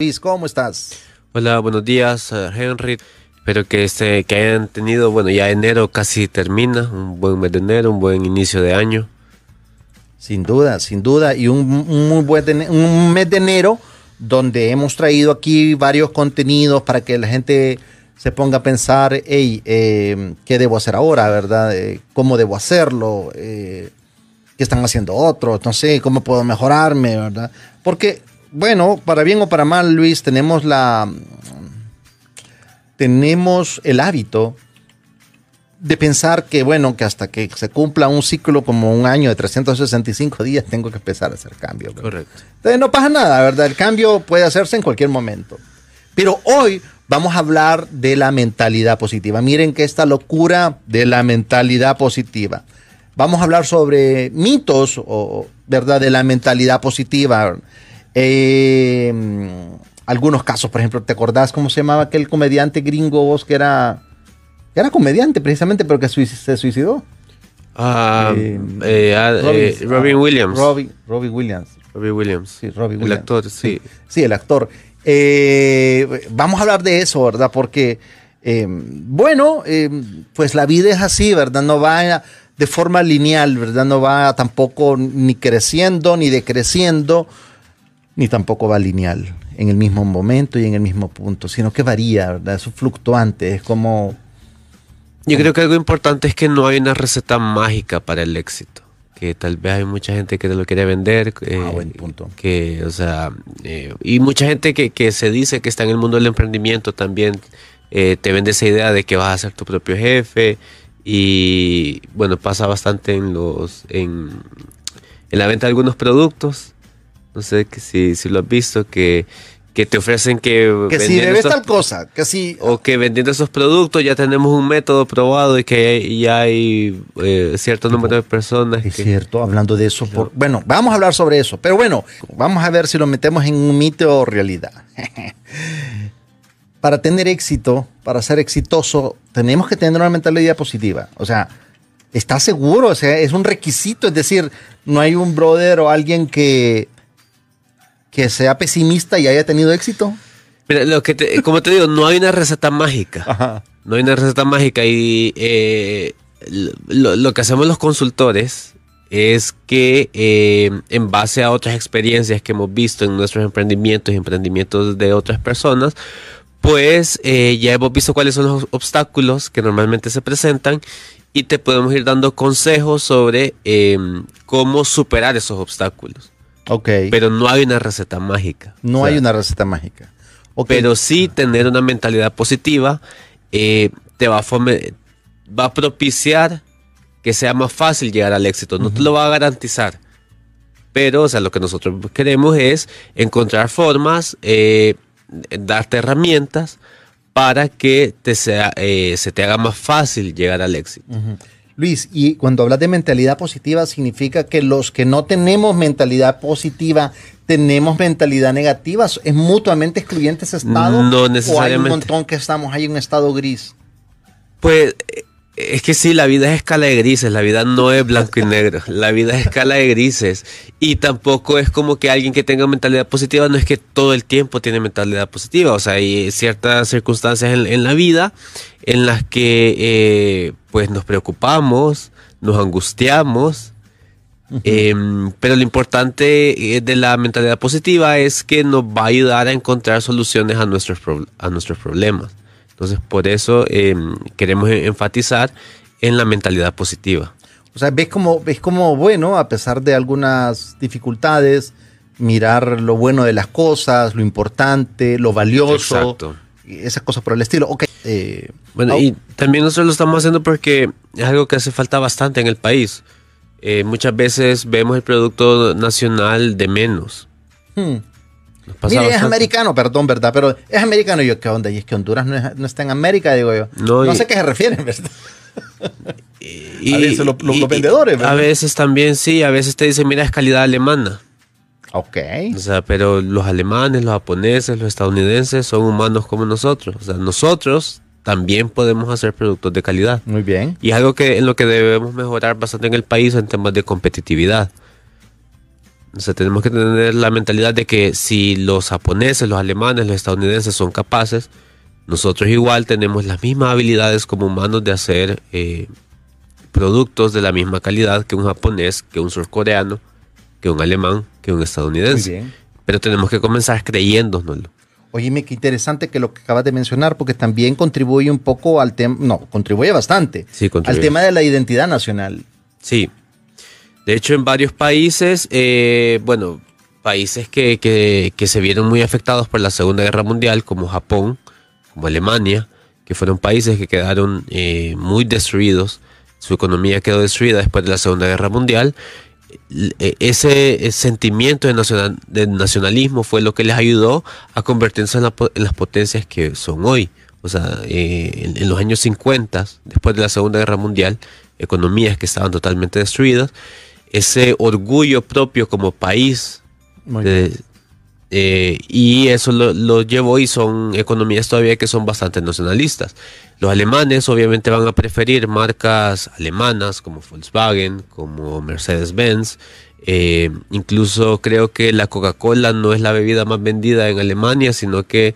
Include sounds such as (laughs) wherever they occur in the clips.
Luis, ¿cómo estás? Hola, buenos días, eh, Henry. Espero que, este, que hayan tenido, bueno, ya enero casi termina, un buen mes de enero, un buen inicio de año. Sin duda, sin duda, y un, muy buen un mes de enero donde hemos traído aquí varios contenidos para que la gente se ponga a pensar, hey, eh, ¿qué debo hacer ahora, verdad? Eh, ¿Cómo debo hacerlo? ¿Qué están haciendo otros? No sé, ¿cómo puedo mejorarme, verdad? Porque bueno, para bien o para mal, Luis, tenemos la. Tenemos el hábito de pensar que, bueno, que hasta que se cumpla un ciclo como un año de 365 días, tengo que empezar a hacer cambios. Correcto. Entonces no pasa nada, ¿verdad? El cambio puede hacerse en cualquier momento. Pero hoy vamos a hablar de la mentalidad positiva. Miren que esta locura de la mentalidad positiva. Vamos a hablar sobre mitos, o, ¿verdad? De la mentalidad positiva. Eh, algunos casos, por ejemplo, ¿te acordás cómo se llamaba aquel comediante gringo vos que era, era comediante precisamente, pero que se suicidó? Ah, eh, eh, ah, Robin, Williams. Robin, Williams. Robin Williams. Sí, Robin Williams. El actor, sí. Sí, el actor. vamos a hablar de eso, ¿verdad? Porque, bueno, pues la vida es así, ¿verdad? No va de forma lineal, ¿verdad? No va tampoco ni creciendo ni decreciendo ni tampoco va lineal en el mismo momento y en el mismo punto, sino que varía, ¿verdad? Es fluctuante, es como... Yo creo que algo importante es que no hay una receta mágica para el éxito. Que tal vez hay mucha gente que te lo quiere vender. ah, buen punto. Que, o sea, eh, y mucha gente que, que, se dice que está en el mundo del emprendimiento también eh, te vende esa idea de que vas a ser tu propio jefe. Y bueno, pasa bastante en los en, en la venta de algunos productos no sé si, si lo has visto, que, que te ofrecen que... Que si debes tal cosa, que si... O que vendiendo esos productos ya tenemos un método probado y que ya hay eh, cierto número de personas. Es cierto, hablando de eso. Por, bueno, vamos a hablar sobre eso, pero bueno, vamos a ver si lo metemos en un mito o realidad. (laughs) para tener éxito, para ser exitoso, tenemos que tener una mentalidad positiva. O sea, ¿estás seguro? O sea, es un requisito. Es decir, no hay un brother o alguien que que sea pesimista y haya tenido éxito? Mira, lo que como te digo, no hay una receta mágica. No hay una receta mágica y eh, lo, que hacemos los consultores es que eh, en base a otras experiencias que hemos visto en nuestros emprendimientos y emprendimientos de otras personas, pues eh, ya hemos visto cuáles son los obstáculos que normalmente se presentan y te podemos ir dando consejos sobre cómo superar esos obstáculos. Ok. Pero no hay una receta mágica. No hay una receta mágica. Pero sí tener una mentalidad positiva eh, te va a, va a propiciar que sea más fácil llegar al éxito. No te lo va a garantizar. Pero, o sea, lo que nosotros queremos es encontrar formas, eh, darte herramientas para que te sea, eh, se te haga más fácil llegar al éxito. Luis, y cuando hablas de mentalidad positiva, significa que los que no tenemos mentalidad positiva tenemos mentalidad negativa. ¿Es mutuamente excluyente ese estado? No necesariamente. ¿O hay un montón que estamos ahí en un estado gris? Pues es que sí, la vida es escala de grises, la vida no es blanco y negro, la vida es escala de grises. Y tampoco es como que alguien que tenga mentalidad positiva, no es que todo el tiempo tiene mentalidad positiva. O sea, hay ciertas circunstancias en la vida en las que eh, pues nos preocupamos, nos angustiamos, em, pero lo importante eh, de la mentalidad positiva es que nos va a ayudar a encontrar soluciones a nuestros, a nuestros problemas. Entonces, por eso em, queremos e-, enfatizar en la mentalidad positiva. O sea, ves como, ves como bueno, a pesar de algunas dificultades, mirar lo bueno de las cosas, lo importante, lo valioso. Exacto esas cosas por el estilo. Ok. Eh, bueno, y también nosotros lo estamos haciendo porque es algo que hace falta bastante en el país. Eh, muchas veces vemos el producto nacional de menos. Hmm. Mire, es americano, perdón, ¿verdad? Pero es americano. yo, ¿qué onda? Y es que Honduras no, está en América, digo yo. No, sé a qué se refieren, ¿verdad? (laughs) Y, a veces los, vendedores, ¿verdad? A veces también sí, a veces te dicen, mira, es calidad alemana. Ok. O sea, pero los alemanes, los japoneses, los estadounidenses son humanos como nosotros. O sea, nosotros también podemos hacer productos de calidad. Muy bien. Y es algo que en lo que debemos mejorar bastante en el país en temas de competitividad. O sea, tenemos que tener la mentalidad de que si los japoneses, los alemanes, los estadounidenses son capaces, nosotros igual tenemos las mismas habilidades como humanos de hacer eh, productos de la misma calidad que un japonés, que un surcoreano, que un alemán, que un estadounidense. Pero tenemos que comenzar creyéndonoslo. Oye, qué interesante que lo que acabas de mencionar, porque también contribuye un poco al tema, no, contribuye bastante al tema de la identidad nacional. Sí. De hecho, en varios países, eh, bueno, países que, que, se vieron muy afectados por la Segunda Guerra Mundial, como Japón, como Alemania, que fueron países que quedaron eh, muy destruidos, su economía quedó destruida después de la Segunda Guerra Mundial, e, ese, sentimiento de, nacionalismo fue lo que les ayudó a convertirse en, las potencias que son hoy. O sea, eh, en, los años 50, después de la Segunda Guerra Mundial, economías que estaban totalmente destruidas, ese orgullo propio como país eh, y eso lo, llevó y son economías todavía que son bastante nacionalistas. Los alemanes obviamente van a preferir marcas alemanas como Volkswagen, como Mercedes-Benz. Eh, incluso creo que la Coca-Cola no es la bebida más vendida en Alemania, sino que,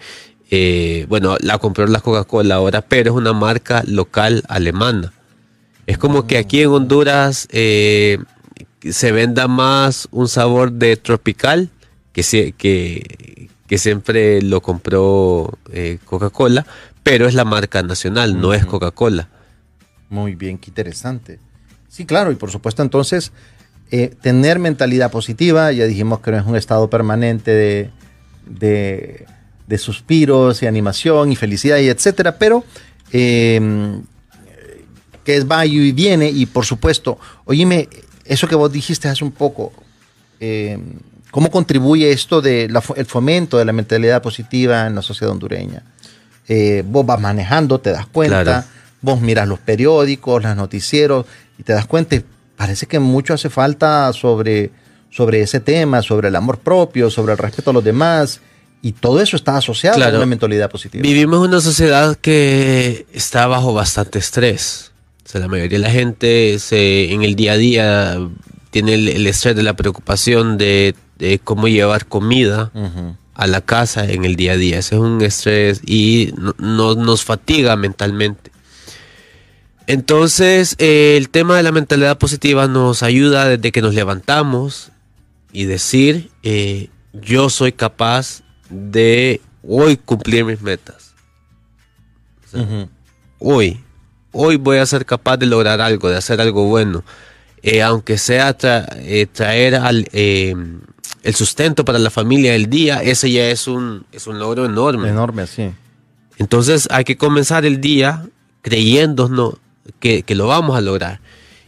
eh, bueno, la compró la Coca-Cola ahora, pero es una marca local alemana. Es como que aquí en Honduras se venda más un sabor de tropical que, que, siempre lo compró eh, Coca-Cola, pero es la marca nacional, no es Coca-Cola. Muy bien, qué interesante. Sí, claro, y por supuesto entonces eh, tener mentalidad positiva, ya dijimos que no es un estado permanente de, de, suspiros y animación y felicidad y etcétera, pero em, que es va y viene y por supuesto, oíme, eso que vos dijiste hace un poco, eh, ¿Cómo contribuye esto del fomento de la mentalidad positiva en la sociedad hondureña? Eh, vos vas manejando, te das cuenta, vos miras los periódicos, los noticieros y te das cuenta. parece que mucho hace falta sobre, sobre ese tema, sobre el amor propio, sobre el respeto a los demás. Y todo eso está asociado a una mentalidad positiva. Vivimos en una sociedad que está bajo bastante estrés. O sea, la mayoría de la gente se, en el día a día tiene el estrés de la preocupación de de cómo llevar comida a la casa en el día a día. Ese es un estrés y no, nos fatiga mentalmente. Entonces, eh, el tema de la mentalidad positiva nos ayuda desde que nos levantamos y decir, eh, yo soy capaz de hoy cumplir mis metas. Hoy, hoy voy a ser capaz de lograr algo, de hacer algo bueno. Eh, aunque sea traer al, el sustento para la familia del día, ese ya es un, es un logro enorme. Enorme, sí. Entonces hay que comenzar el día creyéndonos que, que lo vamos a lograr.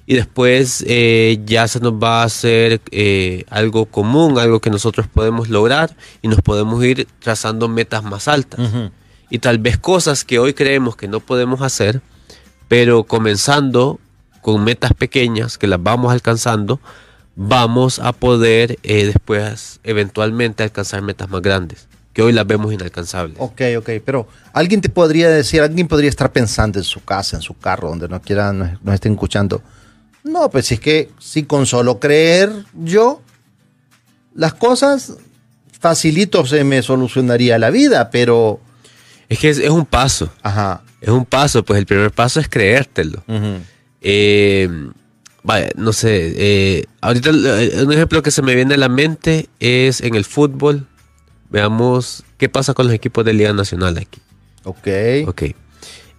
Y después eh, ya se nos va a hacer eh, algo común, algo que nosotros podemos lograr y nos podemos ir trazando metas más altas. Y tal vez cosas que hoy creemos que no podemos hacer, pero comenzando con metas pequeñas que las vamos alcanzando, vamos a poder eh, después eventualmente alcanzar metas más grandes, que hoy las vemos inalcanzables. Ok, ok, pero alguien te podría decir, alguien podría estar pensando en su casa, en su carro, donde no quiera, nos, estén escuchando. No, pues es que si con solo creer yo, las cosas facilito se me solucionaría la vida, pero... Es que es, un paso. Ajá. Es un paso, pues el primer paso es creértelo. eh, Vaya, no sé, eh, ahorita eh, un ejemplo que se me viene a la mente es en el fútbol. Veamos qué pasa con los equipos de Liga Nacional aquí. Ok. Ok.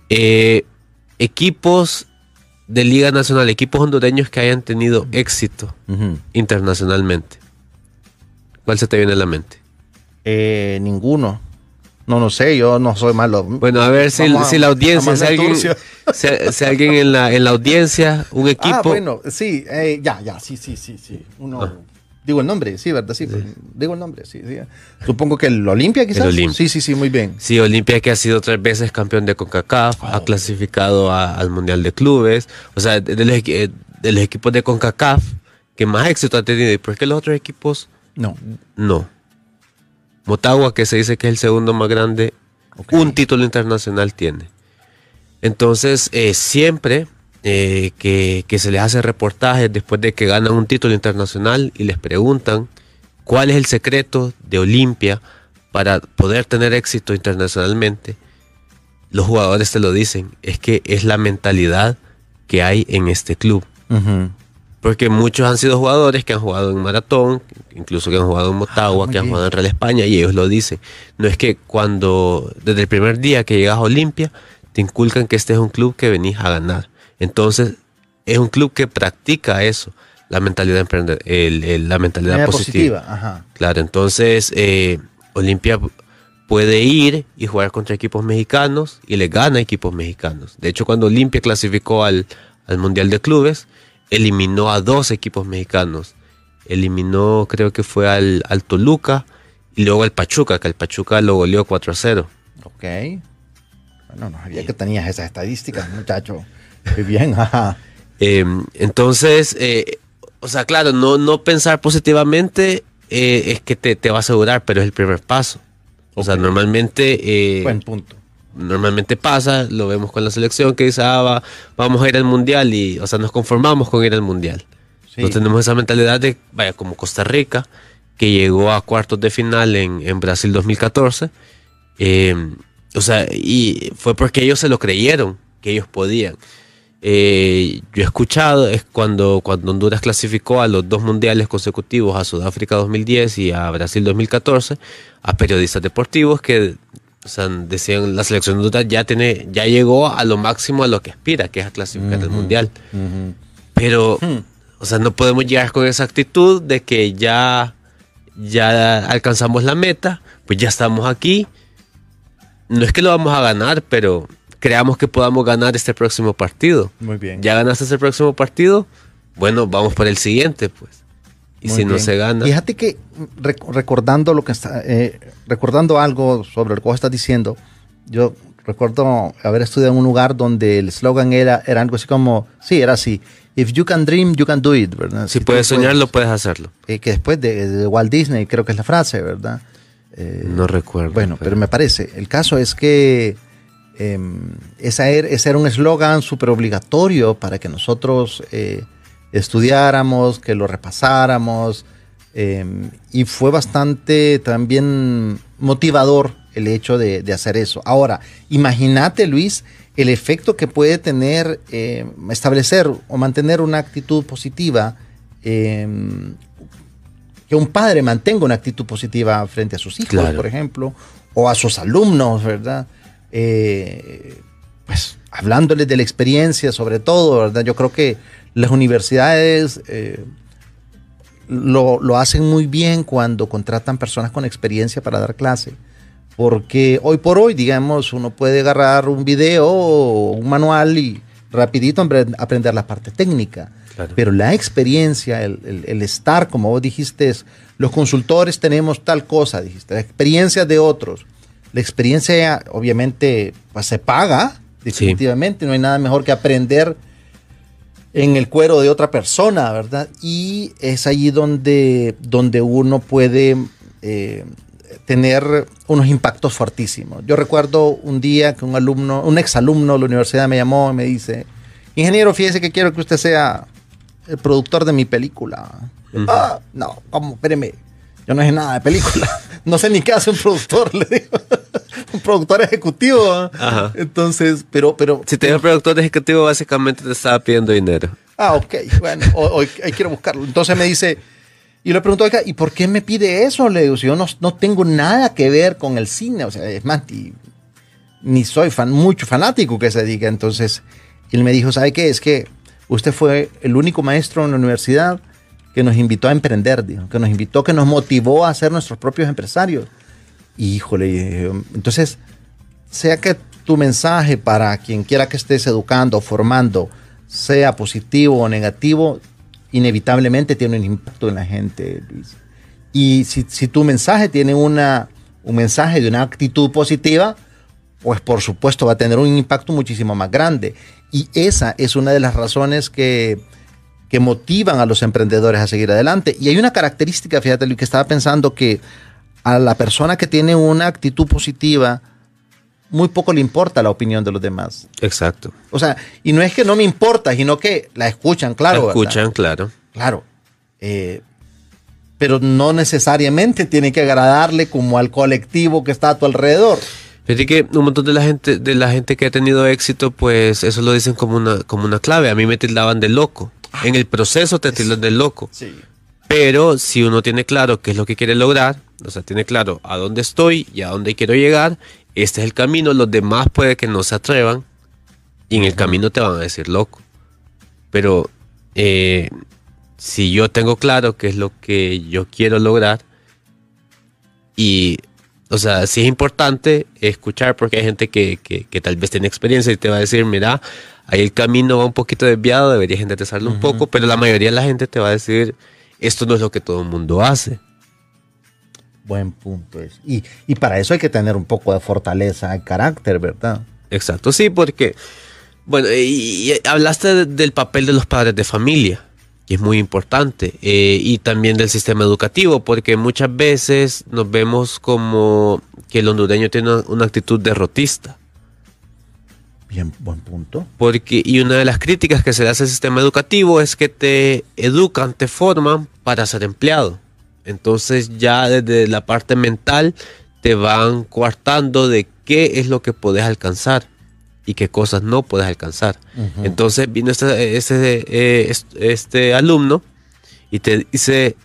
Eh, equipos de Liga Nacional, equipos hondureños que hayan tenido éxito internacionalmente. ¿Cuál se te viene a la mente? ninguno. No, no sé, yo no soy malo. Bueno, a ver si, la audiencia, si alguien, si, alguien en la, en la audiencia, un ah, equipo. Ah, bueno, sí, eh, ya, ya, sí, sí, sí, sí. Uno, ah. Digo el nombre, sí, ¿verdad? Sí, pues, digo el nombre, sí, sí. Supongo que el Olimpia quizás. El Olimpia. Sí, sí, sí, muy bien. Sí, Olimpia que ha sido tres veces campeón de CONCACAF, ha clasificado al Mundial de Clubes. O sea, de los, de los equipos de CONCACAF que más éxito ha tenido. ¿Y por qué los otros equipos? No. No. Motagua, que se dice que es el segundo más grande, un título internacional tiene. Entonces, eh, siempre eh, que, se les hace reportajes después de que ganan un título internacional y les preguntan ¿Cuál es el secreto de Olimpia para poder tener éxito internacionalmente? Los jugadores te lo dicen, es que es la mentalidad que hay en este club. Porque muchos han sido jugadores que han jugado en Maratón, incluso que han jugado en Motagua, Ah, que han jugado en Real España, y ellos lo dicen. No es que cuando, desde el primer día que llegas a Olimpia, te inculcan que este es un club que venís a ganar. Entonces, es un club que practica eso, la mentalidad emprende- el- el- la mentalidad positiva. Ajá. Claro, entonces eh, Olimpia puede ir y jugar contra equipos mexicanos y le gana a equipos mexicanos. De hecho, cuando Olimpia clasificó al, al Mundial de Clubes, eliminó a dos equipos mexicanos. Eliminó, creo que fue al, al Toluca y luego al Pachuca, que el Pachuca lo goleó 4 a 0. Ok. Bueno, no sabía que tenías esas estadísticas, muchacho. Muy bien, (laughs) ajá. Eh, entonces, eh, o sea, claro, no, no pensar positivamente eh, es que te, te va a asegurar, pero es el primer paso. O sea, normalmente... eh, Buen punto. Normalmente pasa, lo vemos con la selección que dice, ah, va- vamos a ir al mundial y, o sea, nos conformamos con ir al mundial. Sí. No tenemos esa mentalidad de, vaya, como Costa Rica, que llegó a cuartos de final en, en Brasil 2014. eh, o sea, y fue porque ellos se lo creyeron, que ellos podían. Eh, yo he escuchado, es cuando, cuando Honduras clasificó a los dos mundiales consecutivos, a Sudáfrica 2010 y a Brasil 2014, a periodistas deportivos que o sea, decían la selección de Honduras ya, tiene, ya llegó a lo máximo a lo que aspira, que es a clasificar al mundial. Pero, Hmm. o sea, no podemos llegar con esa actitud de que ya, ya alcanzamos la meta, pues ya estamos aquí. No es que lo vamos a ganar, pero creamos que podamos ganar este próximo partido. Muy bien. Ya ganaste ese próximo partido, bueno, vamos por el siguiente, pues. Y Muy si no bien. se gana, Fíjate que rec- recordando lo que está, eh, recordando algo sobre lo que vos estás diciendo, yo recuerdo haber estudiado en un lugar donde el eslogan era, era algo así como, sí, era así, if you can dream, you can do it, ¿verdad? si tú puedes soñarlo, puedes- puedes hacerlo. eh, que después de, de Walt Disney creo que es la frase, ¿verdad? Eh, No recuerdo. Bueno, pero me parece. El caso es que eh, esa er- ese era un eslogan súper obligatorio para que nosotros eh, estudiáramos, que lo repasáramos. eh, y fue bastante también motivador el hecho de, de hacer eso. Ahora, imagínate, Luis, el efecto que puede tener eh, establecer o mantener una actitud positiva. eh, que un padre mantenga una actitud positiva frente a sus hijos, Claro. por ejemplo, o a sus alumnos, ¿verdad? Eh, pues hablándoles de la experiencia, sobre todo, ¿verdad? Yo creo que las universidades eh, lo, lo hacen muy bien cuando contratan personas con experiencia para dar clase. Porque hoy por hoy, digamos, uno puede agarrar un video o un manual y rapidito apre- aprender la parte técnica. Claro. Pero la experiencia, el, el- el estar, como vos dijiste, es, los consultores tenemos tal cosa, dijiste, la experiencia de otros. La experiencia, obviamente, pues se paga, definitivamente. No hay nada mejor que aprender en el cuero de otra persona, ¿verdad? Y es allí donde, donde uno puede eh, tener unos impactos fortísimos. Yo recuerdo un día que un alumno, un exalumno de la universidad me llamó y me dice, ingeniero, fíjese que quiero que usted sea el productor de mi película. Ah, no, ¿cómo? Espéreme. Yo no sé nada de película. (laughs) No sé ni qué hace un productor, (laughs) le digo. un productor ejecutivo. Ajá. Entonces, pero, pero. Si te el productor ejecutivo, básicamente te estaba pidiendo dinero. Ah, ok, bueno, hoy, quiero buscarlo. Entonces me dice, y le pregunto, ¿y por qué me pide eso? Le digo, si yo no, no tengo nada que ver con el cine, o sea, es más, ni, ni soy fan, mucho fanático que se diga. Entonces, él me dijo, ¿sabe qué? Es que usted fue el único maestro en la universidad que nos invitó a emprender, que nos invitó, que nos motivó a ser nuestros propios empresarios. Híjole, entonces, sea que tu mensaje para quien quiera que estés educando, formando, sea positivo o negativo, inevitablemente tiene un impacto en la gente, Luis. Y si, si tu mensaje tiene una, un mensaje de una actitud positiva, pues por supuesto va a tener un impacto muchísimo más grande. Y esa es una de las razones que, que motivan a los emprendedores a seguir adelante. Y hay una característica, fíjate, Luis, que estaba pensando que a la persona que tiene una actitud positiva, muy poco le importa la opinión de los demás. Exacto. O sea, y no es que no me importa, sino que la escuchan, claro. La ¿verdad? escuchan, claro. Claro. Eh, pero no necesariamente tiene que agradarle como al colectivo que está a tu alrededor. Fíjate que un montón de la gente, de la gente que ha tenido éxito, pues eso lo dicen como una, como una clave. A mí me tildaban de loco. Ah. En el proceso te tildan de loco. Sí. Pero si uno tiene claro qué es lo que quiere lograr, o sea, tiene claro a dónde estoy y a dónde quiero llegar, este es el camino, los demás puede que no se atrevan y en el camino te van a decir loco. Pero eh, si yo tengo claro qué es lo que yo quiero lograr y, o sea, sí es importante escuchar porque hay gente que, que, que tal vez tiene experiencia y te va a decir, mira, ahí el camino va un poquito desviado, deberías enderezarlo un poco, pero la mayoría de la gente te va a decir, esto no es lo que todo el mundo hace. Buen punto. Y, y para eso hay que tener un poco de fortaleza de carácter, ¿verdad? Exacto, sí, porque, bueno, y, y hablaste de- del papel de los padres de familia, es muy importante, eh, y también del sistema educativo, porque muchas veces nos vemos como que el hondureño tiene una, una actitud derrotista. Bien, buen punto. Porque, y una de las críticas que se le hace al sistema educativo es que te educan, te forman para ser empleado. Entonces ya desde la parte mental te van coartando de qué es lo que puedes alcanzar y qué cosas no puedes alcanzar. Entonces vino este, este, eh, est- este alumno y te dice,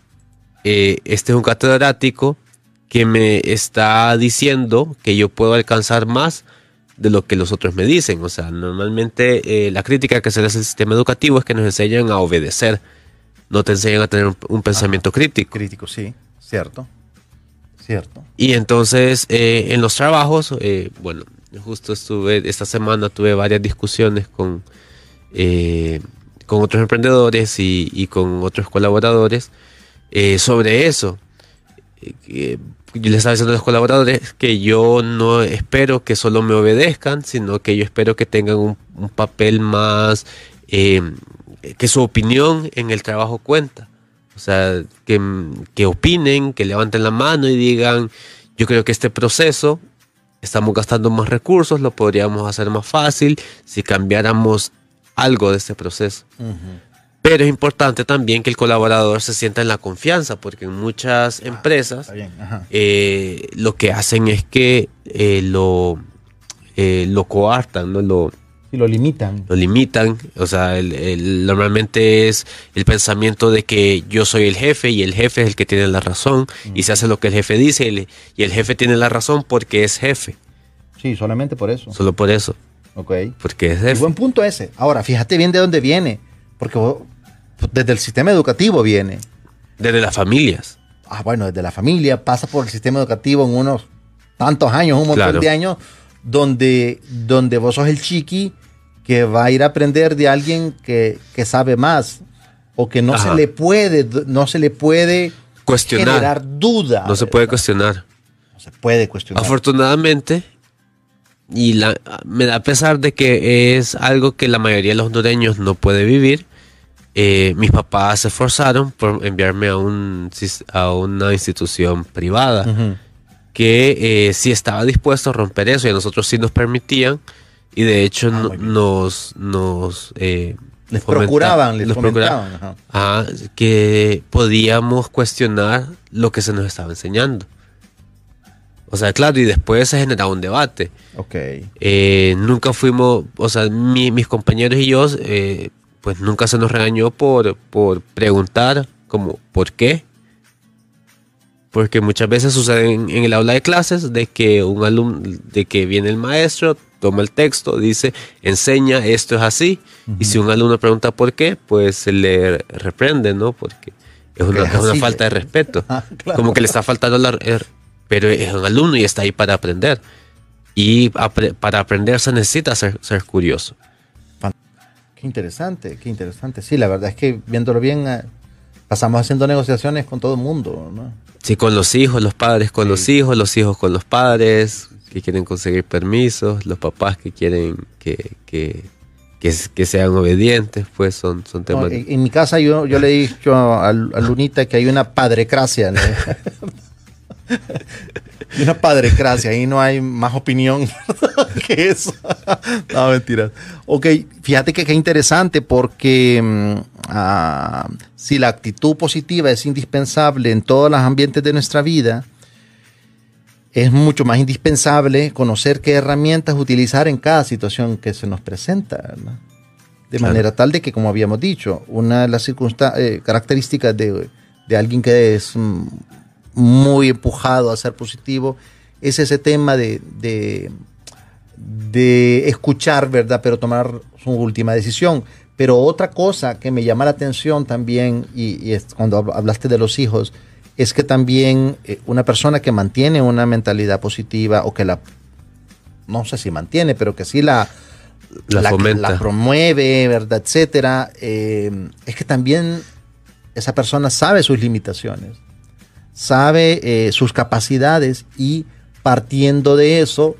eh, este es un catedrático que me está diciendo que yo puedo alcanzar más de lo que los otros me dicen. O sea, normalmente eh, la crítica que se le hace al sistema educativo es que nos enseñan a obedecer, no te enseñan a tener un, un pensamiento crítico. Crítico, sí. Cierto. Cierto. Y entonces eh, en los trabajos, eh, bueno, justo estuve, esta semana tuve varias discusiones con, eh, con otros emprendedores y, y con otros colaboradores eh, sobre eso. Eh, yo les estaba diciendo a los colaboradores que yo no espero que solo me obedezcan, sino que yo espero que tengan un, un papel más, eh, que su opinión en el trabajo cuenta. O sea, que, que opinen, que levanten la mano y digan, yo creo que este proceso estamos gastando más recursos, lo podríamos hacer más fácil si cambiáramos algo de este proceso. Pero es importante también que el colaborador se sienta en la confianza, porque en muchas empresas bien. Ajá. eh, lo que hacen es que eh, lo, eh, lo coartan, ¿no? lo, Y lo limitan. lo limitan. O sea, el- el- normalmente es el pensamiento de que yo soy el jefe y el jefe es el que tiene la razón y se hace lo que el jefe dice y el, y el jefe tiene la razón porque es jefe. Sí, solamente por eso. Solo por eso, Ok. porque es Y jefe. buen punto ese. Ahora, fíjate bien de dónde viene. Porque vos- desde el sistema educativo viene. Desde las familias. Ah, bueno, desde la familia, pasa por el sistema educativo en unos tantos años, un montón Claro. de años, donde, donde vos sos el chiqui que va a ir a aprender de alguien que, que sabe más o que no Ajá. se le puede, no se le puede Cuestionar. generar duda. No se puede cuestionar. No se puede cuestionar. Afortunadamente, y la, me da pesar de que es algo que la mayoría de los hondureños no puede vivir. eh, mis papás se esforzaron por enviarme a, un, a una institución privada Ujú. Que eh, sí estaba dispuesto a romper eso y a nosotros sí nos permitían y de hecho Ah, nos, nos eh, Les procuraban, les nos procuraban, ajá. ajá, que podíamos cuestionar lo que se nos estaba enseñando. O sea, claro, y después se generaba un debate. Ok. Eh, nunca fuimos, o sea, mi- mis compañeros y yo, eh, pues nunca se nos regañó por, por preguntar como, ¿por qué? Porque muchas veces sucede en, en el aula de clases de que un alumno, de que viene el maestro, toma el texto, dice, enseña, esto es así. Y si un alumno pregunta por qué, pues se le reprende, ¿no? Porque es una, es una falta de respeto. Ah, claro. Como que le está faltando la... er- Pero es un alumno y está ahí para aprender. Y apre- para aprender se necesita ser, ser curioso. Qué interesante, qué interesante. Sí, la verdad es que viéndolo bien, eh, pasamos haciendo negociaciones con todo el mundo, ¿no? Sí, con los hijos, los padres con los hijos, los hijos con los padres, que quieren conseguir permisos, los papás que quieren que, que, que, que sean obedientes, pues son, son No, temas... en, en mi casa yo, yo le he dicho a, a Lunita que hay una padrecracia. ¿no? (laughs) (laughs) Hay una padrecracia, ahí no hay más opinión (laughs) que eso. (laughs) no, mentiras. Ok, fíjate que qué interesante porque ah, si la actitud positiva es indispensable en todos los ambientes de nuestra vida, es mucho más indispensable conocer qué herramientas utilizar en cada situación que se nos presenta. De manera tal de que, como habíamos dicho, una de las eh, características de, alguien que es mm, muy empujado a ser positivo es ese tema de, de, escuchar, ¿verdad? Pero tomar su última decisión. Pero otra cosa que me llama la atención también, y, es cuando hablaste de los hijos, es que también eh, una persona que mantiene una mentalidad positiva o que la, no sé si mantiene, pero que sí la, la, promueve, ¿verdad? Etcétera, eh, es que también esa persona sabe sus limitaciones, sabe eh, sus capacidades y partiendo de eso,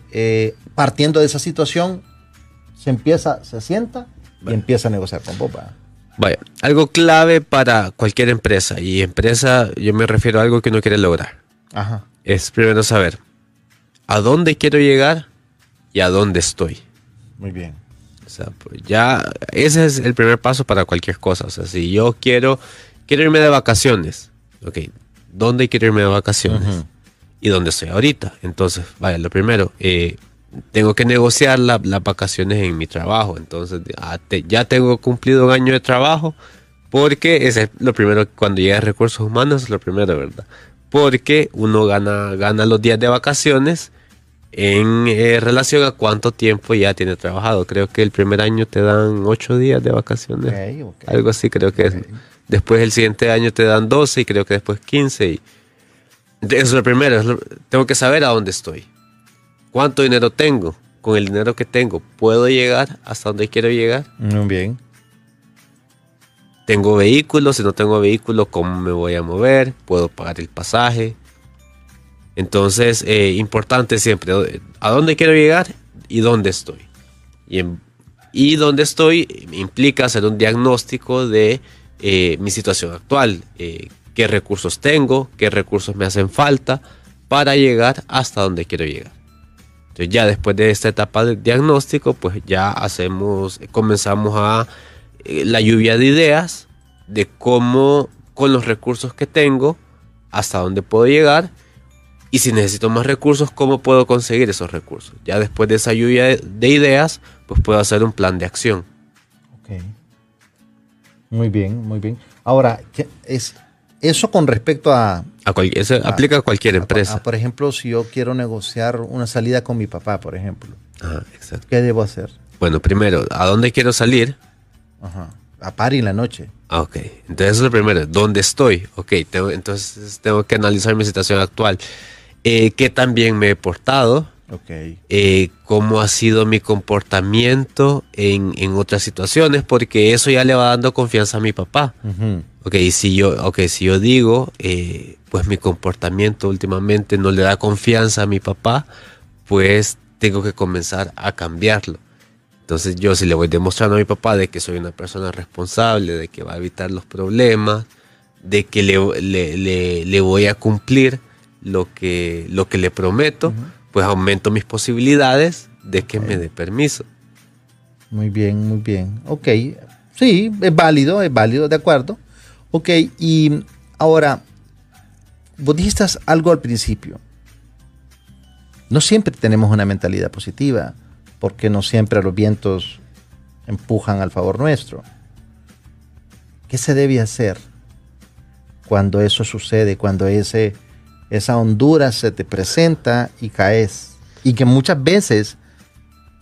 partiendo de esa situación, se empieza, se sienta y empieza a negociar con Boba. Vaya, algo clave para cualquier empresa, y empresa yo me refiero a algo que uno quiere lograr. Ajá. Es primero saber a dónde quiero llegar y a dónde estoy. Muy bien. O sea, pues ya ese es el primer paso para cualquier cosa. O sea, si yo quiero, quiero irme de vacaciones, ok, ¿dónde quiero irme de vacaciones? ¿Y dónde estoy ahorita? Entonces, vaya, lo primero, eh, tengo que negociar las vacaciones en mi trabajo. Entonces ah, ya tengo cumplido un año de trabajo porque es lo primero, cuando llega a recursos humanos es lo primero, ¿verdad? Porque uno gana, gana los días de vacaciones en eh, relación a cuánto tiempo ya tiene trabajado. Creo que el primer año te dan ocho días de vacaciones. Algo así creo que es. Después el siguiente año te dan 12 y creo que después 15. Y... Eso es lo primero. tengo que saber a dónde estoy. ¿Cuánto dinero tengo? Con el dinero que tengo, ¿puedo llegar hasta donde quiero llegar? Muy bien. ¿Tengo vehículos? Si no tengo vehículo, ¿cómo me voy a mover? ¿Puedo pagar el pasaje? Entonces, eh, importante siempre, ¿a dónde quiero llegar y dónde estoy? Y, y dónde estoy implica hacer un diagnóstico de eh, mi situación actual, eh, qué recursos tengo, qué recursos me hacen falta para llegar hasta donde quiero llegar. Entonces ya después de esta etapa de diagnóstico, pues ya hacemos, comenzamos a eh, la lluvia de ideas de cómo con los recursos que tengo, hasta dónde puedo llegar y si necesito más recursos, cómo puedo conseguir esos recursos. Ya después de esa lluvia de, ideas, pues puedo hacer un plan de acción. Ok. Muy bien, muy bien. Ahora, ¿qué es, eso con respecto a... eso aplica a cualquier empresa. por ejemplo, si yo quiero negociar una salida con mi papá, por ejemplo. exacto. ¿Qué debo hacer? Bueno, primero, ¿a dónde quiero salir? Ajá. A París en la noche. Ah, ok. Entonces, eso es lo primero. ¿Dónde estoy? Ok, entonces tengo que analizar mi situación actual. Eh, ¿Qué también me he portado? Okay. Eh, cómo ha sido mi comportamiento en, otras situaciones, porque eso ya le va dando confianza a mi papá. Ok, si yo, okay, si yo digo, eh, pues mi comportamiento últimamente no le da confianza a mi papá, pues tengo que comenzar a cambiarlo. Entonces yo si le voy demostrando a mi papá de que soy una persona responsable, de que va a evitar los problemas, de que le, le, voy a cumplir lo que, lo que le prometo, pues aumento mis posibilidades de que me dé permiso. Muy bien, muy bien. Ok, sí, es válido, es válido, de acuerdo. Ok, y ahora, vos dijiste algo al principio. No siempre tenemos una mentalidad positiva, porque no siempre los vientos empujan al favor nuestro. ¿Qué se debe hacer cuando eso sucede, cuando ese esa hondura se te presenta y caes. Y que muchas veces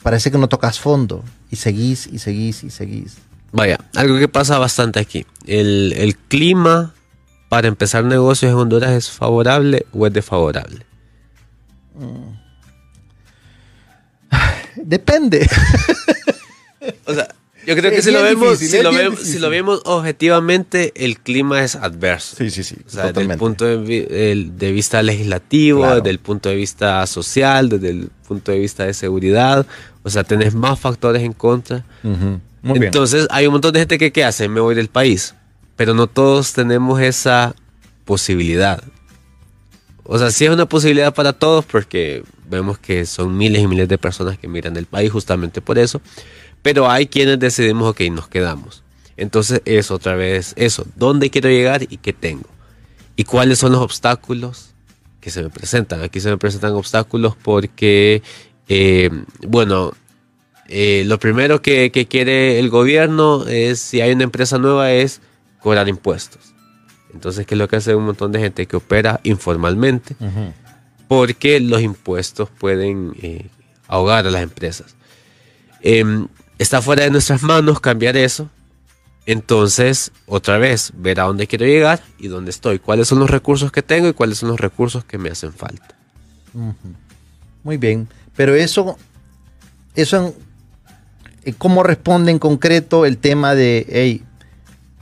parece que no tocas fondo y seguís y seguís y seguís. Vaya, algo que pasa bastante aquí. El, clima para empezar negocios en Honduras es favorable o es desfavorable. Mm. Depende. (laughs) o sea, yo creo que si lo, vemos, si, lo vemos, objetivamente, el clima es adverso. Sí, sí, sí. O sea, desde el punto de, vista legislativo, desde el punto de vista social, desde el punto de vista de seguridad. O sea, tenés más factores en contra. Entonces, hay un montón de gente que, ¿qué hace? Me voy del país. Pero no todos tenemos esa posibilidad. O sea, sí es una posibilidad para todos porque vemos que son miles y miles de personas que miran del país justamente por eso pero hay quienes decidimos, ok, nos quedamos. Entonces es otra vez eso, ¿dónde quiero llegar y qué tengo? ¿Y cuáles son los obstáculos que se me presentan? Aquí se me presentan obstáculos porque, eh, bueno, eh, lo primero que, quiere el gobierno es, si hay una empresa nueva, es cobrar impuestos. Entonces, ¿qué es lo que hace un montón de gente que opera informalmente? Porque los impuestos pueden eh, ahogar a las empresas. Está fuera de nuestras manos cambiar eso. Entonces, otra vez, ver a dónde quiero llegar y dónde estoy. Cuáles son los recursos que tengo y cuáles son los recursos que me hacen falta. Muy bien. Pero eso, eso ¿cómo responde en concreto el tema de, hey,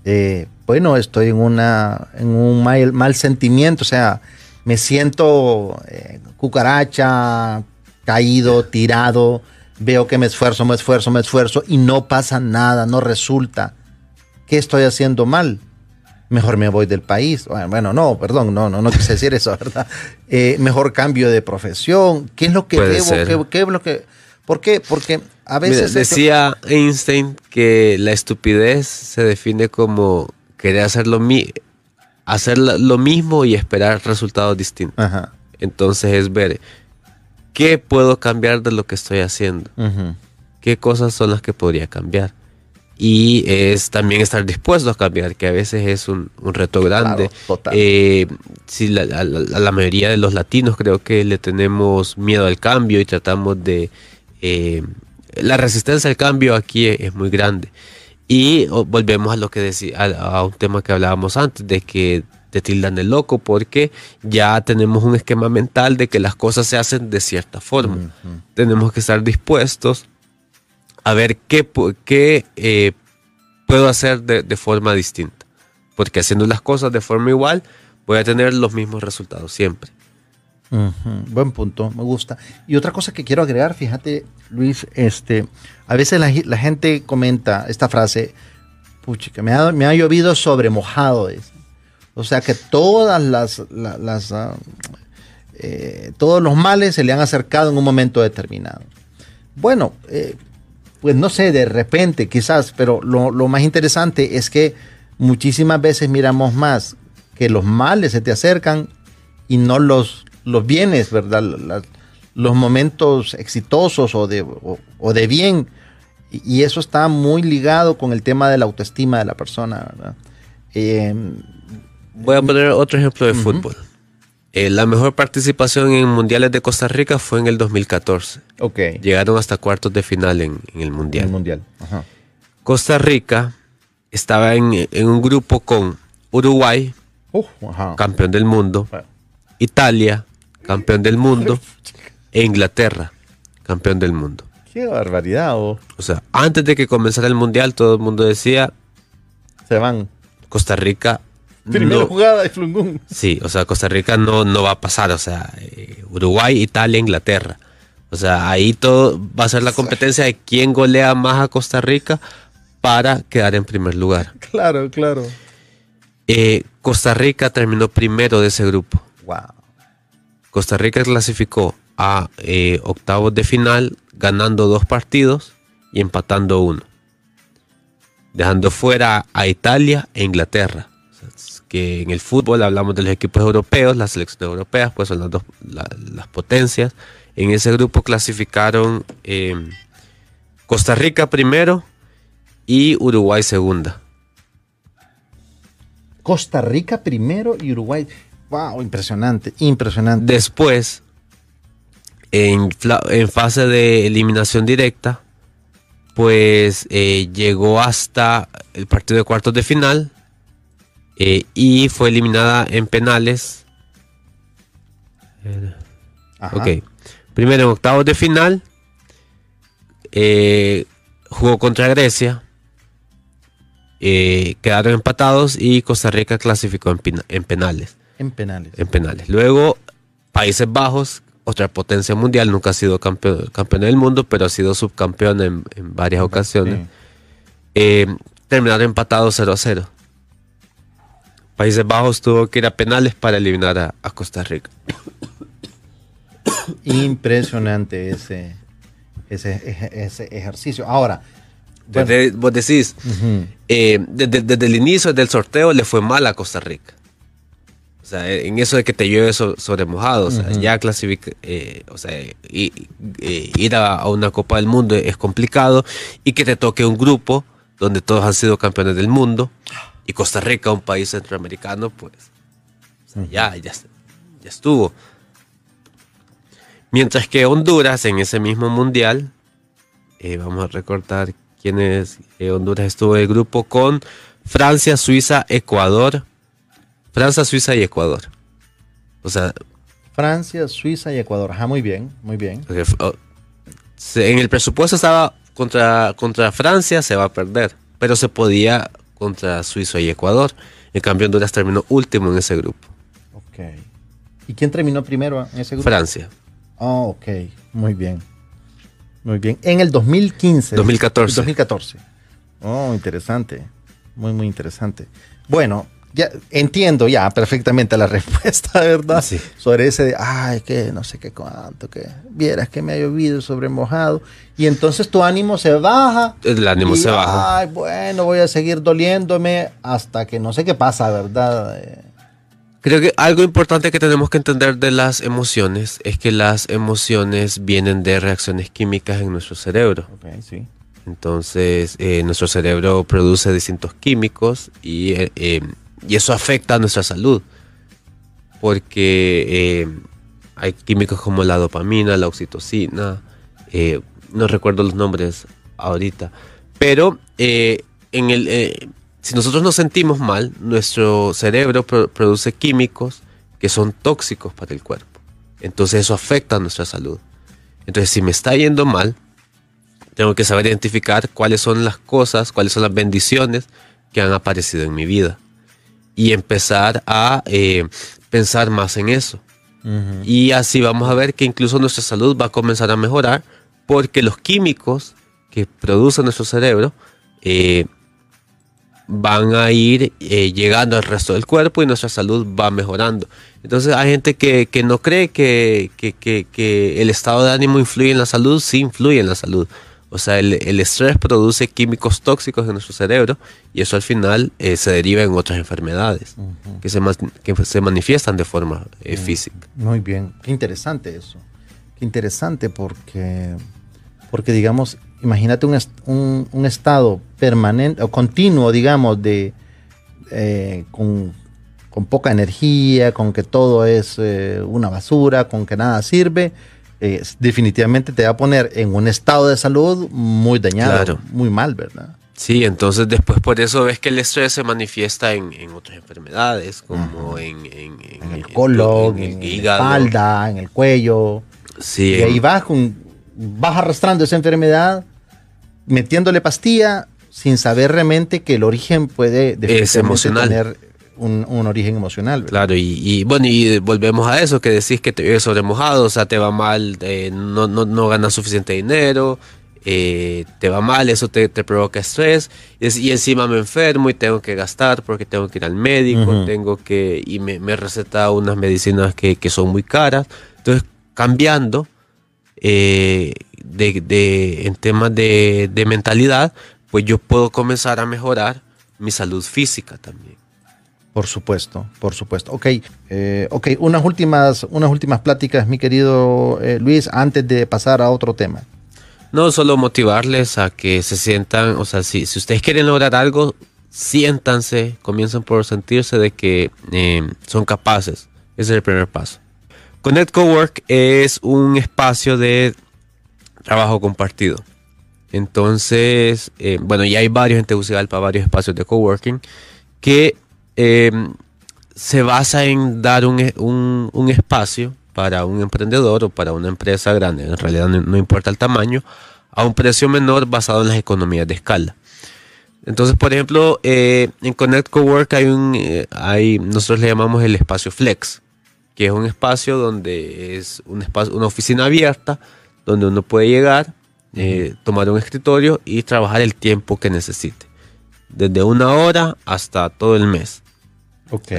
eh, bueno, estoy en, una, en un mal, sentimiento, o sea, me siento eh, cucaracha, caído, tirado, veo que me esfuerzo, me esfuerzo, me esfuerzo y no pasa nada, no resulta. ¿Qué estoy haciendo mal? Mejor me voy del país. Bueno, no, perdón, no, no, no quise (laughs) decir eso, ¿verdad? Eh, mejor cambio de profesión. ¿Qué es lo que debo? ¿Qué, es lo que...? ¿Por qué? Porque a veces... decía Einstein que la estupidez se define como querer hacer lo, hacer lo mismo y esperar resultados distintos. Entonces es ver qué puedo cambiar de lo que estoy haciendo. ¿Qué cosas son las que podría cambiar? Y es también estar dispuesto a cambiar, que a veces es un, reto grande. Eh, si la, a la mayoría de los latinos creo que le tenemos miedo al cambio y tratamos de eh, la resistencia al cambio aquí es, muy grande. Y volvemos a lo que decía, a, un tema que hablábamos antes, de que te tildan de loco porque ya tenemos un esquema mental de que las cosas se hacen de cierta forma. Tenemos que estar dispuestos a ver qué, qué eh, puedo hacer de, de, forma distinta. Porque haciendo las cosas de forma igual, voy a tener los mismos resultados siempre. Buen punto, me gusta. Y otra cosa que quiero agregar, fíjate, Luis, este, a veces la, gente comenta esta frase, puchica, me ha, me ha llovido sobre mojado. O sea que todas las, ah, eh, todos los males se le han acercado en un momento determinado. Bueno, eh, pues no sé, de repente quizás, pero lo, lo más interesante es que muchísimas veces miramos más que los males se te acercan y no los los bienes, ¿verdad? los momentos exitosos o de, o, de bien. Y, eso está muy ligado con el tema de la autoestima de la persona, ¿verdad? Em, Voy a poner otro ejemplo de fútbol. Eh, la mejor participación en mundiales de Costa Rica fue en el 2014. Ok. Llegaron hasta cuartos de final en, el mundial. el mundial. Costa Rica estaba en, un grupo con Uruguay, uh, campeón del mundo, Italia, campeón del mundo, (laughs) e Inglaterra, campeón del mundo. Qué barbaridad. Oh. O sea, antes de que comenzara el mundial, todo el mundo decía: Se van. Costa Rica. Primera jugada de Flungún. Sí, o sea, Costa Rica no, no va a pasar. O sea, eh, Uruguay, Italia, Inglaterra. O sea, ahí todo va a ser la competencia de quién golea más a Costa Rica para quedar en primer lugar. Claro, claro. Eh, Costa Rica terminó primero de ese grupo. Wow. Costa Rica clasificó a eh, octavos de final ganando dos partidos y empatando uno, dejando fuera a Italia e Inglaterra. Que en el fútbol hablamos de los equipos europeos, las selecciones europeas, pues son las dos las potencias. En ese grupo clasificaron em, Costa Rica primero y Uruguay segunda. Costa Rica primero y Uruguay. Wow, impresionante, impresionante. Después, en, fase de eliminación directa, pues eh, llegó hasta el partido de cuartos de final eh, y fue eliminada en penales. Ok. Primero en octavos de final. Eh, jugó contra Grecia. quedaron empatados y Costa Rica clasificó en penales. En penales. En penales. Luego, Países Bajos, otra potencia mundial, nunca ha sido campeón, campeón del mundo, pero ha sido subcampeón en, varias ocasiones. Eh, terminaron empatados 0 a 0. Países Bajos tuvo que ir a penales para eliminar a, Costa Rica. (coughs) Impresionante ese, ese, ese, ejercicio. Ahora, Desde, vos decís, eh, desde, el inicio del sorteo le fue mal a Costa Rica. O sea, en eso de que te llueve sobre mojado, o sea, ya clasifica, eh, o sea, ir a, una Copa del Mundo es complicado y que te toque un grupo donde todos han sido campeones del mundo y Costa Rica, un país centroamericano, pues ya, ya, ya estuvo. Mientras que Honduras en ese mismo mundial, eh, vamos a recordar quiénes eh, Honduras estuvo en el grupo con Francia, Suiza, Ecuador. Francia, Suiza y Ecuador. O sea. Francia, Suiza y Ecuador. Ajá, muy bien, muy bien. Oh, en el presupuesto estaba contra, contra Francia, se va a perder. Pero se podía contra Suiza y Ecuador. En cambio, Honduras terminó último en ese grupo. Ok. ¿Y quién terminó primero en ese grupo? Francia. Oh, ok, muy bien. Muy bien. En el 2015. 2014. 2014. Oh, interesante. Muy, muy interesante. Bueno, ya entiendo ya perfectamente la (laughs) respuesta, ¿verdad? Sí. Sobre ese de, ay, que no sé qué cuánto, que vieras que me ha llovido sobre mojado. Y entonces tu ánimo se baja. El ánimo se baja. Ay, bueno, voy a seguir doliéndome hasta que no sé qué pasa, ¿verdad? Eh, Creo que algo importante que tenemos que entender de las emociones es que las emociones vienen de reacciones químicas en nuestro cerebro. Entonces, eh, nuestro cerebro produce distintos químicos y, eh, y, eso afecta a nuestra salud. Porque hay químicos como la dopamina, la oxitocina, no recuerdo los nombres ahorita, pero en el si nosotros nos sentimos mal, nuestro cerebro produce químicos que son tóxicos para el cuerpo. Entonces eso afecta a nuestra salud. Entonces si me está yendo mal, tengo que saber identificar cuáles son las cosas, cuáles son las bendiciones que han aparecido en mi vida. Y empezar a eh, pensar más en eso. Y así vamos a ver que incluso nuestra salud va a comenzar a mejorar porque los químicos que produce nuestro cerebro eh, van a ir eh, llegando al resto del cuerpo y nuestra salud va mejorando. Entonces hay gente que, no cree que, el estado de ánimo influye en la salud, sí influye en la salud. O sea, el, estrés produce químicos tóxicos en nuestro cerebro y eso al final eh, se deriva en otras enfermedades que, se, que se manifiestan de forma eh, física. Muy bien, qué interesante eso. Qué interesante porque, porque digamos, imagínate un, un, estado permanente o continuo, digamos, de eh, con, poca energía, con que todo es una basura, con que nada sirve, eh, definitivamente te va a poner en un estado de salud muy dañado, muy mal, ¿verdad? Sí, entonces después por eso ves que el estrés se manifiesta en, otras enfermedades, como en, el colon, en, el hígado. la espalda, en el cuello. Sí. Y ahí vas, con, vas arrastrando esa enfermedad metiéndole pastilla sin saber realmente que el origen puede es emocional. tener un, origen emocional. Claro, y, bueno, y volvemos a eso, que decís que te vives sobre mojado, o sea, te va mal, eh, no, no, no, ganas suficiente dinero, eh, te va mal, eso te, provoca estrés, y, encima me enfermo y tengo que gastar porque tengo que ir al médico, tengo que, y me, me receta unas medicinas que, que son muy caras. Entonces, cambiando, eh, de, en temas de, mentalidad, pues yo puedo comenzar a mejorar mi salud física también. Por supuesto, por supuesto. Ok, eh, ok, unas últimas, unas últimas pláticas, mi querido eh, Luis, antes de pasar a otro tema. No, solo motivarles a que se sientan, o sea, si, si ustedes quieren lograr algo, siéntanse, comiencen por sentirse de que eh, son capaces. Ese es el primer paso. Connect Cowork es un espacio de trabajo compartido. Entonces, bueno, ya hay varios en Tegucigalpa, varios espacios de coworking que em, se basa en dar un, un, espacio para un emprendedor o para una empresa grande, en realidad no, importa el tamaño, a un precio menor basado en las economías de escala. Entonces, por ejemplo, eh, en Connect Cowork hay un, eh, hay, nosotros le llamamos el espacio Flex, que es un espacio donde es un espacio, una oficina abierta donde uno puede llegar, eh, tomar un escritorio y trabajar el tiempo que necesite. Desde una hora hasta todo el mes. Ok.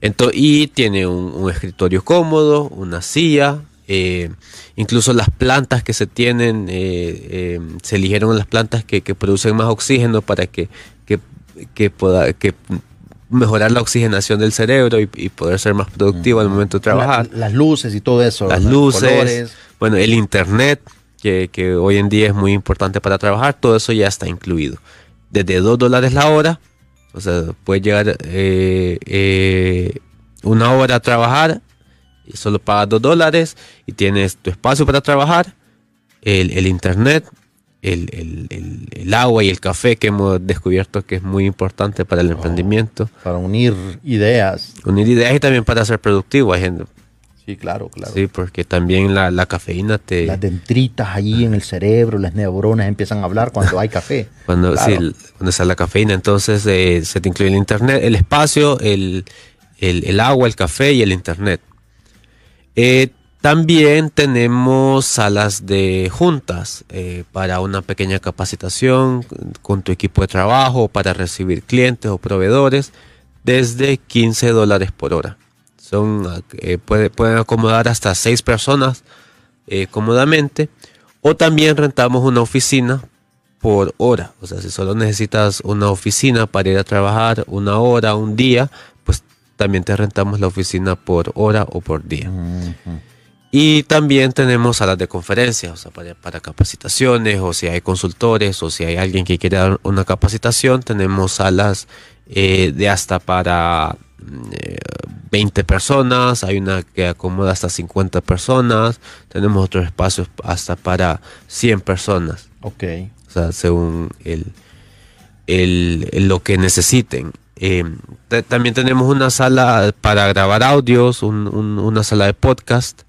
Entonces, y tiene un, escritorio cómodo, una silla, Eh, incluso las plantas que se tienen, eh, eh, se eligieron las plantas que, que, producen más oxígeno para que, que, que pueda que mejorar la oxigenación del cerebro y, y poder ser más productivo al momento de trabajar. La, las luces y todo eso. Las luces, colores. bueno, el internet, que, que, hoy en día es muy importante para trabajar, todo eso ya está incluido. Desde 2 dólares la hora, o sea, puedes llegar eh, eh, una hora a trabajar y solo pagas 2 dólares y tienes tu espacio para trabajar, el, el internet, el, el, el, agua y el café que hemos descubierto que es muy importante para el oh, emprendimiento. Para unir ideas. Unir ideas y también para ser productivo. Hay gente, Sí, claro, claro. Sí, porque también la, la, cafeína te... Las dendritas ahí en el cerebro, las neuronas empiezan a hablar cuando hay café. (laughs) cuando, claro. sí, cuando está la cafeína, entonces eh, se te incluye el internet, el espacio, el, el, el agua, el café y el internet. Eh, también tenemos salas de juntas eh, para una pequeña capacitación con tu equipo de trabajo, para recibir clientes o proveedores, desde 15 dólares por hora. Son, eh, puede, pueden acomodar hasta 6 personas eh, cómodamente. O también rentamos una oficina por hora. O sea, si solo necesitas una oficina para ir a trabajar una hora, un día, pues también te rentamos la oficina por hora o por día. Uh -huh. Y también tenemos salas de conferencias, o sea, para, para, capacitaciones, o si hay consultores, o si hay alguien que quiere dar una capacitación, tenemos salas eh, de hasta para eh, 20 personas, hay una que acomoda hasta 50 personas, tenemos otros espacios hasta para 100 personas. Ok. O sea, según el, el, el lo que necesiten. Eh, también tenemos una sala para grabar audios, un, un, una sala de podcast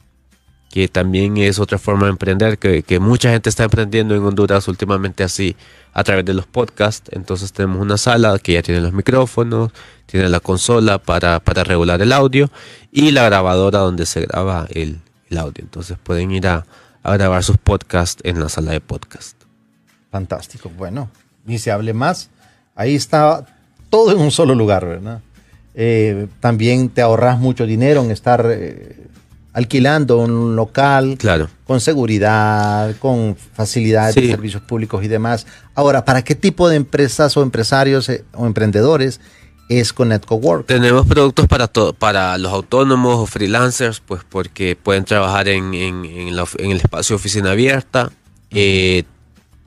que también es otra forma de emprender, que, que, mucha gente está emprendiendo en Honduras últimamente así, a través de los podcasts. Entonces tenemos una sala que ya tiene los micrófonos, tiene la consola para, para regular el audio y la grabadora donde se graba el, audio. Entonces pueden ir a, a, grabar sus podcasts en la sala de podcast. Fantástico, bueno, ni se hable más. Ahí está todo en un solo lugar, ¿verdad? Eh, también te ahorras mucho dinero en estar... Eh, alquilando un local claro. con seguridad, con facilidades sí. de servicios públicos y demás. Ahora, ¿para qué tipo de empresas o empresarios eh, o emprendedores es Connect Cowork? Tenemos productos para para los autónomos o freelancers, pues porque pueden trabajar en, en, en, la, en el espacio oficina abierta. Eh,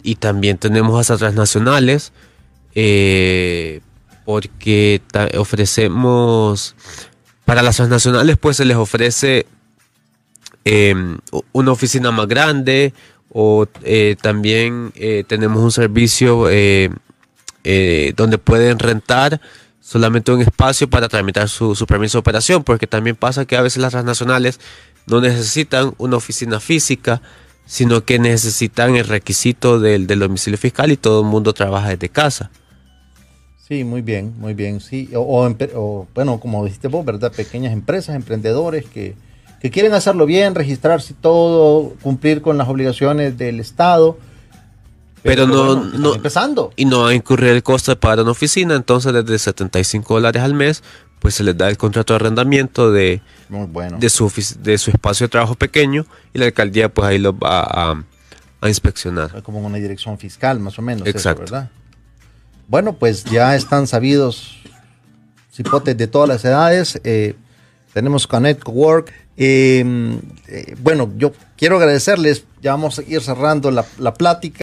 y también tenemos hasta transnacionales, eh, porque ofrecemos, para las transnacionales pues se les ofrece eh, una oficina más grande o eh, también eh, tenemos un servicio eh, eh, donde pueden rentar solamente un espacio para tramitar su, su, permiso de operación, porque también pasa que a veces las transnacionales no necesitan una oficina física, sino que necesitan el requisito del, del domicilio fiscal y todo el mundo trabaja desde casa. Sí, muy bien, muy bien. Sí, o, o bueno, como dijiste vos, ¿verdad? Pequeñas empresas, emprendedores que, que quieren hacerlo bien, registrarse todo, cumplir con las obligaciones del Estado. Pero, pero no, bueno, no empezando. Y no va a incurrir el costo de pagar una oficina, entonces desde 75 dólares al mes, pues se les da el contrato de arrendamiento de, bueno. de, su, de su espacio de trabajo pequeño y la alcaldía pues ahí los va a, a inspeccionar. Como una dirección fiscal más o menos. Exacto. Eso, ¿verdad? Bueno, pues ya están sabidos cipotes de todas las edades. Eh, tenemos Connect Work. Eh, eh, bueno, yo quiero agradecerles. Ya vamos a ir cerrando la, la plática.